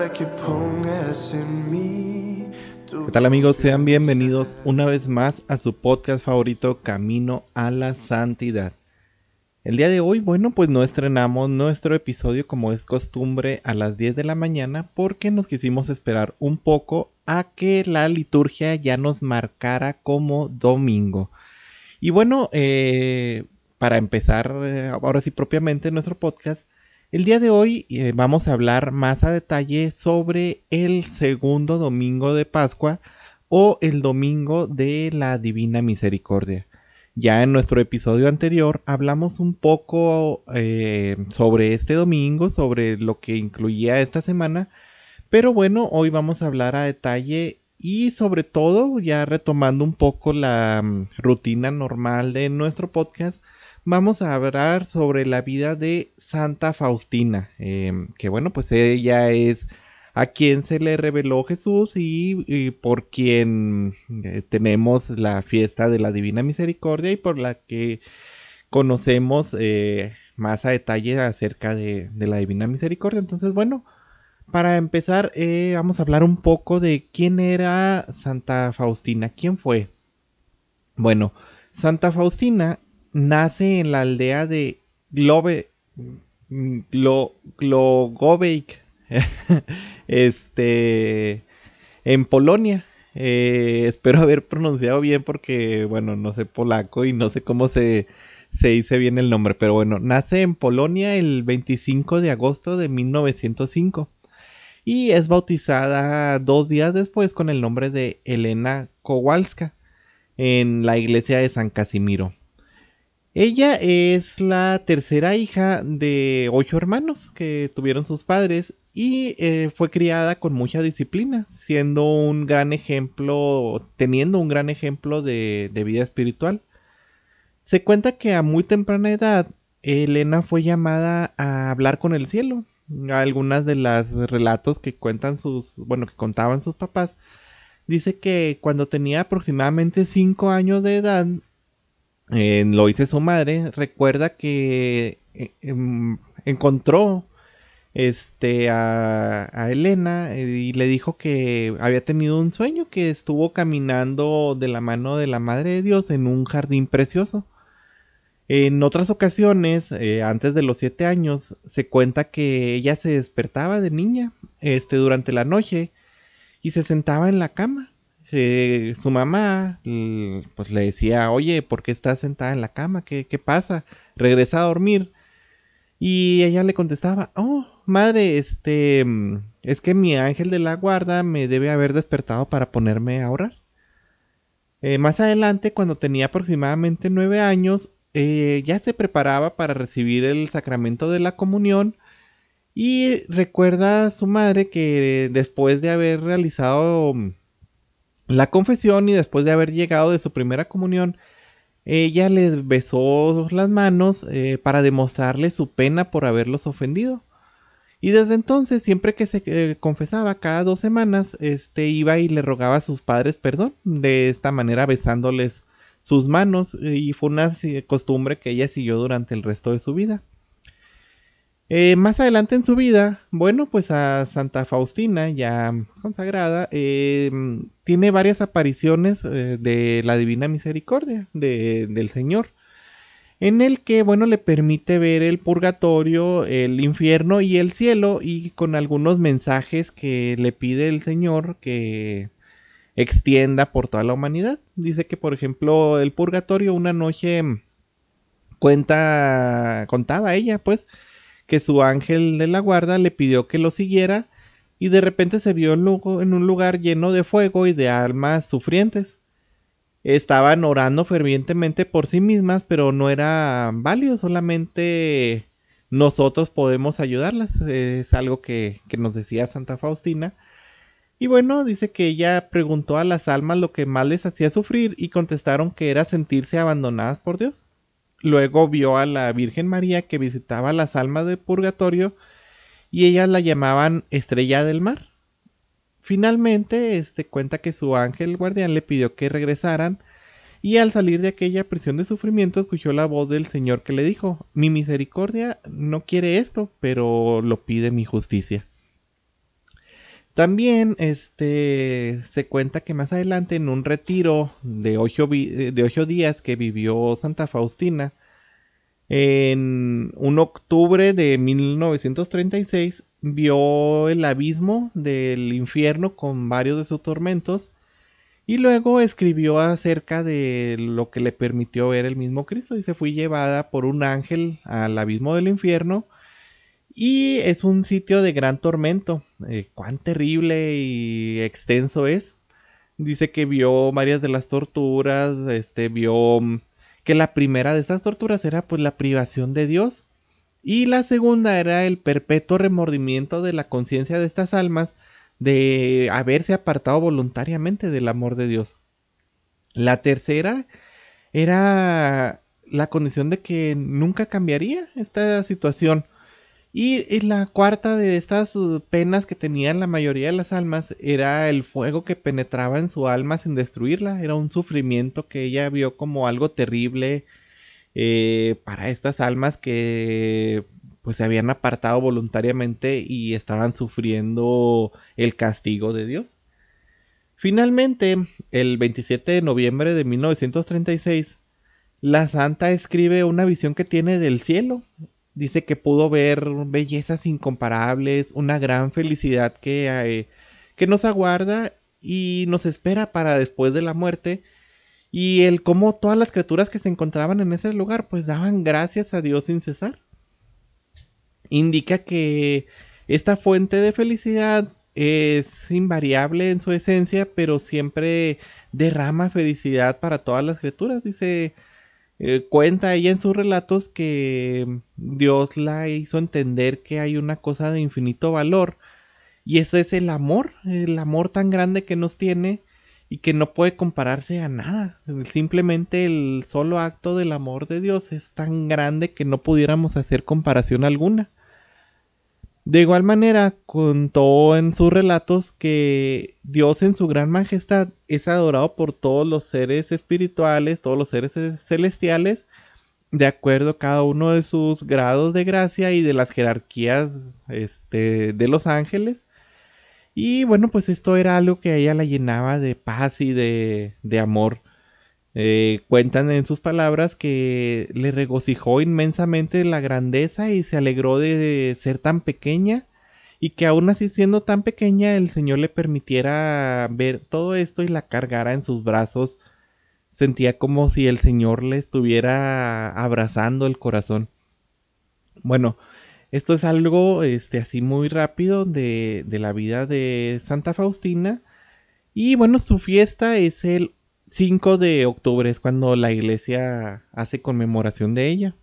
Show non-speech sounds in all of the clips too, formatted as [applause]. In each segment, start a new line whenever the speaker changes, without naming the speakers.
para que pongas en mí?
¿Qué tal amigos? Sean bienvenidos una vez más a su podcast favorito Camino a la Santidad. El día de hoy, bueno, pues no estrenamos nuestro episodio como es costumbre a las 10 de la mañana porque nos quisimos esperar un poco a que la liturgia ya nos marcara como domingo. Y bueno, eh, para empezar eh, ahora sí propiamente nuestro podcast, el día de hoy eh, vamos a hablar más a detalle sobre el segundo domingo de Pascua o el domingo de la Divina Misericordia. Ya en nuestro episodio anterior hablamos un poco eh, sobre este domingo, sobre lo que incluía esta semana, pero bueno, hoy vamos a hablar a detalle y sobre todo, ya retomando un poco la mm, rutina normal de nuestro podcast, vamos a hablar sobre la vida de Santa Faustina, em, que bueno, pues ella es a quien se le reveló Jesús y, por quien eh, tenemos la fiesta de la Divina Misericordia y por la que conocemos eh, más a detalle acerca de, la Divina Misericordia. Entonces, bueno, para empezar, eh, vamos a hablar un poco de quién era Santa Faustina, quién fue. Bueno, Santa Faustina nace en la aldea de Globe, Glo, [laughs] este, en Polonia. Eh, espero haber pronunciado bien porque, bueno, no sé polaco y no sé cómo se, se dice bien el nombre, pero bueno, nace en Polonia el 25 de agosto de 1905 y es bautizada dos días después con el nombre de Elena Kowalska en la iglesia de San Casimiro. Ella es la tercera hija de ocho hermanos que tuvieron sus padres y eh, fue criada con mucha disciplina, siendo un gran ejemplo, teniendo un gran ejemplo de, vida espiritual. Se cuenta que a muy temprana edad Elena fue llamada a hablar con el cielo. Algunas de las relatos que cuentan sus, bueno, que contaban sus papás, dice que cuando tenía aproximadamente cinco años de edad, lo dice su madre, recuerda que eh, em, encontró este a, Elena eh, y le dijo que había tenido un sueño que estuvo caminando de la mano de la madre de Dios en un jardín precioso. En otras ocasiones, eh, antes de los siete años, se cuenta que ella se despertaba de niña, este, durante la noche y se sentaba en la cama eh, su mamá pues le decía, oye, ¿por qué estás sentada en la cama? ¿Qué, ¿Qué, pasa? Regresa a dormir. Y ella le contestaba, oh, madre, este, es que mi ángel de la guarda me debe haber despertado para ponerme a orar. Eh, más adelante, cuando tenía aproximadamente nueve años, eh, ya se preparaba para recibir el sacramento de la comunión y recuerda a su madre que después de haber realizado la confesión y después de haber llegado de su primera comunión, ella les besó las manos eh, para demostrarle su pena por haberlos ofendido. Y desde entonces, siempre que se eh, confesaba cada dos semanas, este iba y le rogaba a sus padres perdón, de esta manera besándoles sus manos, y fue una costumbre que ella siguió durante el resto de su vida. Eh, más adelante en su vida, bueno, pues a Santa Faustina, ya consagrada, eh, tiene varias apariciones eh, de la Divina Misericordia de, del Señor, en el que, bueno, le permite ver el purgatorio, el infierno y el cielo, y con algunos mensajes que le pide el Señor que extienda por toda la humanidad. Dice que, por ejemplo, el purgatorio una noche cuenta, contaba ella, pues, que su ángel de la guarda le pidió que lo siguiera y de repente se vio en un lugar lleno de fuego y de almas sufrientes. Estaban orando fervientemente por sí mismas, pero no era válido, solamente nosotros podemos ayudarlas. Es algo que, que nos decía Santa Faustina. Y bueno, dice que ella preguntó a las almas lo que más les hacía sufrir y contestaron que era sentirse abandonadas por Dios. Luego vio a la Virgen María que visitaba las almas de purgatorio y ellas la llamaban Estrella del Mar. Finalmente, este cuenta que su ángel guardián le pidió que regresaran y al salir de aquella prisión de sufrimiento escuchó la voz del Señor que le dijo, mi misericordia no quiere esto, pero lo pide mi justicia. También este, se cuenta que más adelante en un retiro de ocho, de ocho días que vivió Santa Faustina, en un octubre de 1936 vio el abismo del infierno con varios de sus tormentos y luego escribió acerca de lo que le permitió ver el mismo Cristo y se fue llevada por un ángel al abismo del infierno y es un sitio de gran tormento. Eh, cuán terrible y extenso es. Dice que vio varias de las torturas, este vio mm, que la primera de estas torturas era pues la privación de Dios y la segunda era el perpetuo remordimiento de la conciencia de estas almas de haberse apartado voluntariamente del amor de Dios. La tercera era la condición de que nunca cambiaría esta situación y, la cuarta de estas penas que tenían la mayoría de las almas era el fuego que penetraba en su alma sin destruirla. Era un sufrimiento que ella vio como algo terrible eh, para estas almas que pues se habían apartado voluntariamente y estaban sufriendo el castigo de Dios. Finalmente, el 27 de noviembre de 1936, la santa escribe una visión que tiene del cielo Dice que pudo ver bellezas incomparables, una gran felicidad que, eh, que nos aguarda y nos espera para después de la muerte. Y el cómo todas las criaturas que se encontraban en ese lugar pues daban gracias a Dios sin cesar. Indica que esta fuente de felicidad es invariable en su esencia, pero siempre derrama felicidad para todas las criaturas. Dice, eh, cuenta ella en sus relatos que Dios la hizo entender que hay una cosa de infinito valor y ese es el amor, el amor tan grande que nos tiene y que no puede compararse a nada. Simplemente el solo acto del amor de Dios es tan grande que no pudiéramos hacer comparación alguna. De igual manera, contó en sus relatos que Dios en su gran majestad es adorado por todos los seres espirituales, todos los seres celestiales, de acuerdo a cada uno de sus grados de gracia y de las jerarquías este, de los ángeles. Y bueno, pues esto era algo que a ella la llenaba de paz y de, de amor. Eh, cuentan en sus palabras que le regocijó inmensamente la grandeza y se alegró de ser tan pequeña y que aún así siendo tan pequeña el Señor le permitiera ver todo esto y la cargara en sus brazos. Sentía como si el Señor le estuviera abrazando el corazón. Bueno, esto es algo este, así muy rápido de, de la vida de Santa Faustina. Y bueno, su fiesta es el 5 de octubre es cuando la iglesia hace conmemoración de ella.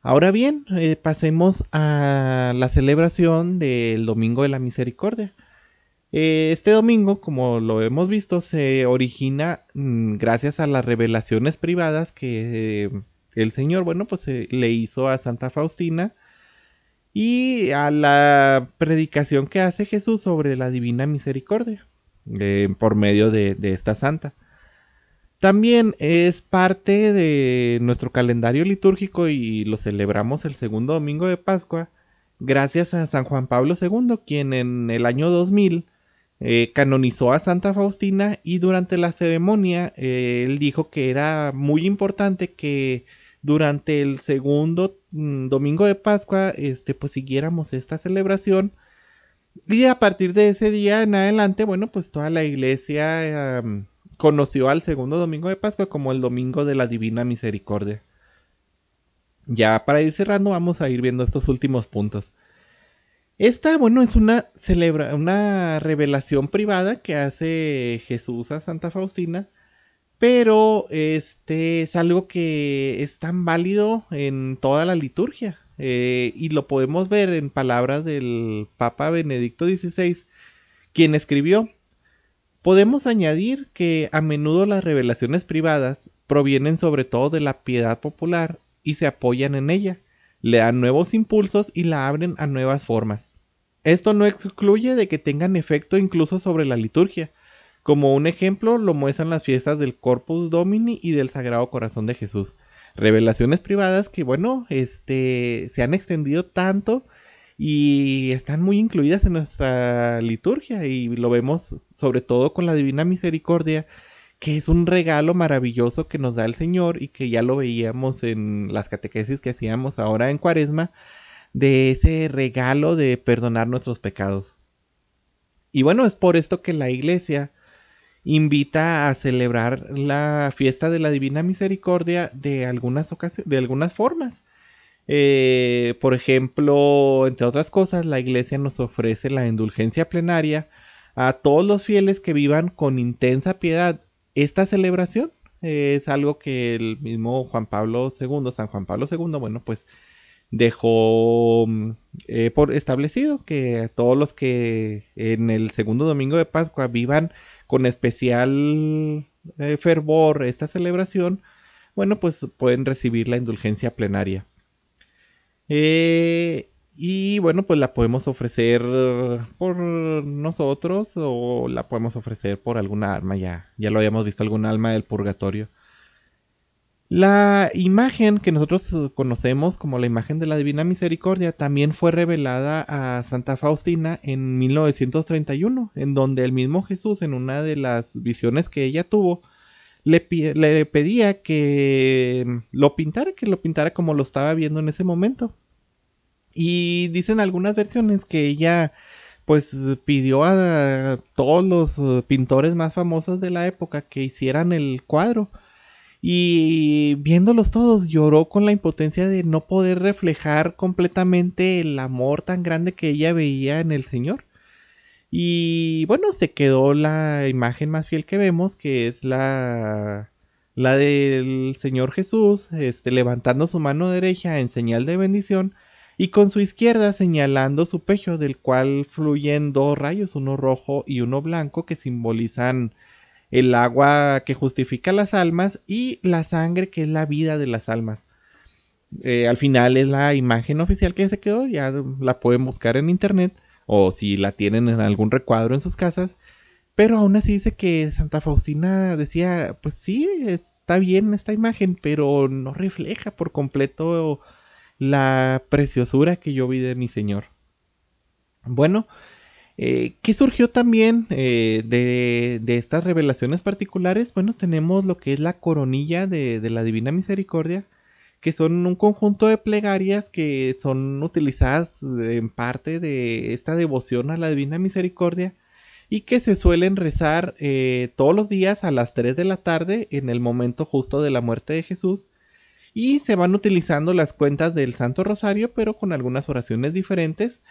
Ahora bien, eh, pasemos a la celebración del Domingo de la Misericordia. Eh, este domingo, como lo hemos visto, se origina mm, gracias a las revelaciones privadas que eh, el Señor, bueno, pues le hizo a Santa Faustina y a la predicación que hace Jesús sobre la divina misericordia por medio de esta santa. También es parte de nuestro calendario litúrgico y lo celebramos el segundo domingo de Pascua gracias a San Juan Pablo II, quien en el año 2000 eh, canonizó a Santa Faustina y durante la ceremonia eh, él dijo que era muy importante que durante el segundo mm, domingo de Pascua este pues siguiéramos esta celebración. Y a partir de ese día en adelante bueno pues toda la iglesia conoció al segundo domingo de Pascua como el domingo de la Divina Misericordia. Ya para ir cerrando vamos a ir viendo estos últimos puntos. Esta, bueno, es una, celebra una revelación privada que hace Jesús a Santa Faustina, pero este es algo que es tan válido en toda la liturgia eh, y lo podemos ver en palabras del Papa Benedicto XVI, quien escribió, Podemos añadir que a menudo las revelaciones privadas provienen sobre todo de la piedad popular y se apoyan en ella, le dan nuevos impulsos y la abren a nuevas formas. Esto no excluye de que tengan efecto incluso sobre la liturgia. Como un ejemplo lo muestran las fiestas del Corpus Domini y del Sagrado Corazón de Jesús. Revelaciones privadas que, bueno, este, se han extendido tanto y están muy incluidas en nuestra liturgia y lo vemos sobre todo con la Divina Misericordia, que es un regalo maravilloso que nos da el Señor y que ya lo veíamos en las catequesis que hacíamos ahora en Cuaresma, de ese regalo de perdonar nuestros pecados. Y bueno, es por esto que la Iglesia invita a celebrar la fiesta de la Divina Misericordia de algunas ocasiones, de algunas formas. Eh, por ejemplo, entre otras cosas, la Iglesia nos ofrece la indulgencia plenaria a todos los fieles que vivan con intensa piedad esta celebración. es algo que el mismo Juan Pablo II, San Juan Pablo II, bueno, pues dejó mm, eh, por establecido que todos los que en el segundo domingo de Pascua vivan con especial eh, fervor esta celebración, bueno, pues pueden recibir la indulgencia plenaria. Eh, y bueno, pues la podemos ofrecer por nosotros o la podemos ofrecer por alguna alma, ya, ya lo habíamos visto, algún alma del purgatorio. La imagen que nosotros conocemos como la imagen de la Divina Misericordia también fue revelada a Santa Faustina en 1931, en donde el mismo Jesús, en una de las visiones que ella tuvo, le, pedía que lo pintara, que lo pintara como lo estaba viendo en ese momento. Y dicen algunas versiones que ella pues pidió a todos los pintores más famosos de la época que hicieran el cuadro y viéndolos todos lloró con la impotencia de no poder reflejar completamente el amor tan grande que ella veía en el Señor. Y bueno, se quedó la imagen más fiel que vemos, que es la la del Señor Jesús, este, levantando su mano derecha en señal de bendición y con su izquierda señalando su pecho, del cual fluyen dos rayos, uno rojo y uno blanco, que simbolizan el agua que justifica las almas y la sangre que es la vida de las almas. Eh, al final es la imagen oficial que se quedó, ya la pueden buscar en internet o si la tienen en algún recuadro en sus casas. Pero aún así dice que Santa Faustina decía, pues sí, está bien esta imagen, pero no refleja por completo la preciosura que yo vi de mi Señor. Bueno, eh, ¿Qué surgió también eh, de, estas revelaciones particulares? Bueno, tenemos lo que es la coronilla de, la Divina Misericordia, que son un conjunto de plegarias que son utilizadas en parte de esta devoción a la Divina Misericordia y que se suelen rezar eh, todos los días a las 3 de la tarde en el momento justo de la muerte de Jesús. Y se van utilizando las cuentas del Santo Rosario pero con algunas oraciones diferentes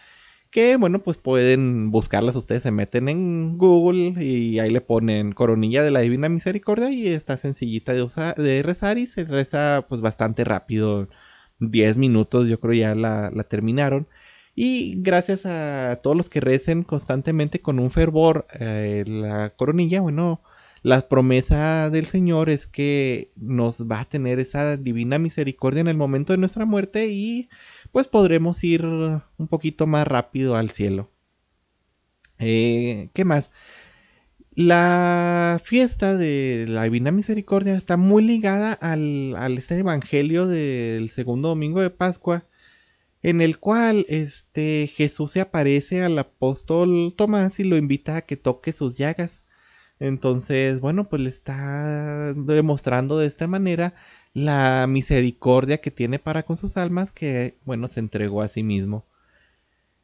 que bueno, pues pueden buscarlas ustedes, se meten en Google y ahí le ponen coronilla de la Divina Misericordia y está sencillita de, de rezar y se reza pues bastante rápido, 10 minutos yo creo ya la, terminaron. Y gracias a todos los que recen constantemente con un fervor eh, la coronilla, bueno, la promesa del Señor es que nos va a tener esa divina misericordia en el momento de nuestra muerte y pues podremos ir un poquito más rápido al cielo. Eh, ¿Qué más? La fiesta de la Divina Misericordia está muy ligada al, este evangelio del segundo domingo de Pascua, en el cual este, Jesús se aparece al apóstol Tomás y lo invita a que toque sus llagas. Entonces, bueno, pues le está demostrando de esta manera la misericordia que tiene para con sus almas, que, bueno, se entregó a sí mismo.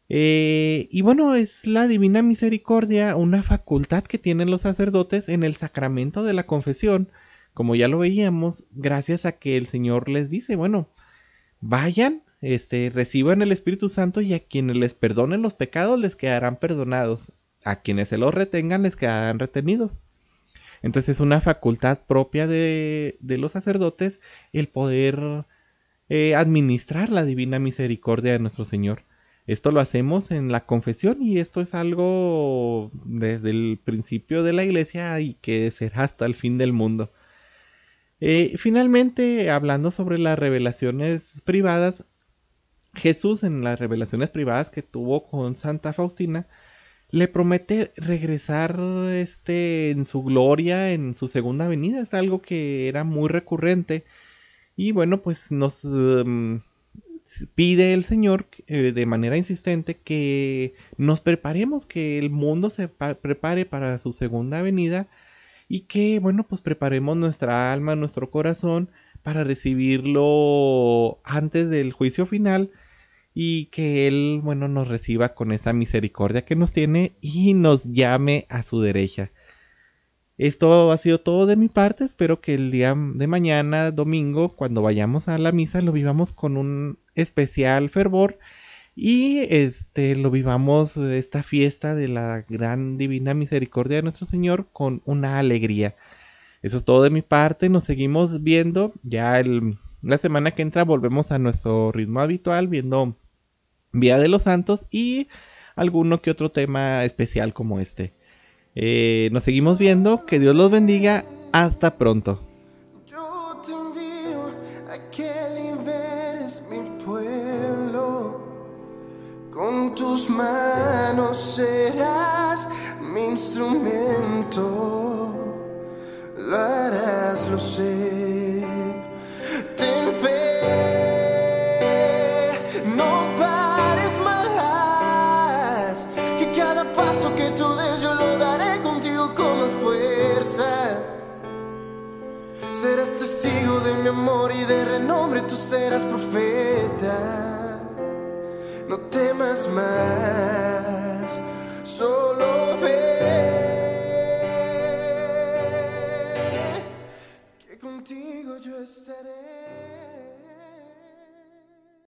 Eh, y bueno, es la divina misericordia una facultad que tienen los sacerdotes en el sacramento de la confesión, como ya lo veíamos, gracias a que el Señor les dice, bueno, vayan, este, reciban el Espíritu Santo y a quienes les perdonen los pecados les quedarán perdonados, a quienes se los retengan les quedarán retenidos. Entonces es una facultad propia de, los sacerdotes el poder eh, administrar la divina misericordia de nuestro Señor. Esto lo hacemos en la confesión y esto es algo desde el principio de la iglesia y que será hasta el fin del mundo. Eh, finalmente, hablando sobre las revelaciones privadas, Jesús en las revelaciones privadas que tuvo con Santa Faustina, le promete regresar este en su gloria en su segunda venida. Es algo que era muy recurrente. Y bueno, pues nos em, pide el Señor eh, de manera insistente que nos preparemos, que el mundo se prepare para su segunda venida y que, bueno, pues preparemos nuestra alma, nuestro corazón para recibirlo antes del juicio final y que Él, bueno, nos reciba con esa misericordia que nos tiene y nos llame a su derecha. Esto ha sido todo de mi parte. Espero que el día de mañana, domingo, cuando vayamos a la misa, lo vivamos con un especial fervor y este lo vivamos esta fiesta de la gran divina misericordia de nuestro Señor con una alegría. Eso es todo de mi parte. Nos seguimos viendo ya el, la semana que entra. Volvemos a nuestro ritmo habitual viendo Vía de los Santos y alguno que otro tema especial como este. Eh, nos seguimos viendo, que Dios los bendiga, hasta pronto.
Yo te envío a que liberes mi pueblo, con tus manos serás mi instrumento, lo harás, lo sé, ten de mi amor y de renombre, tú serás profeta. No temas más, solo ve